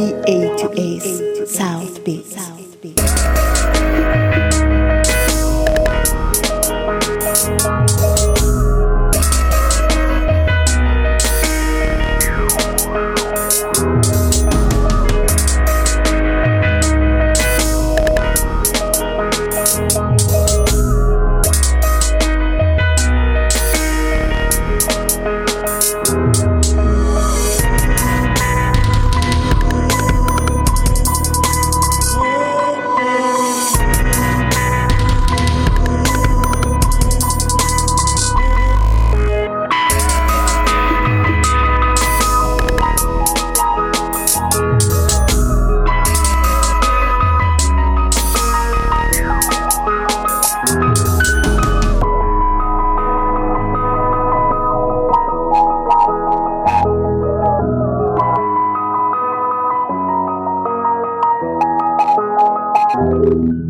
BA to Ace South Beach. South you.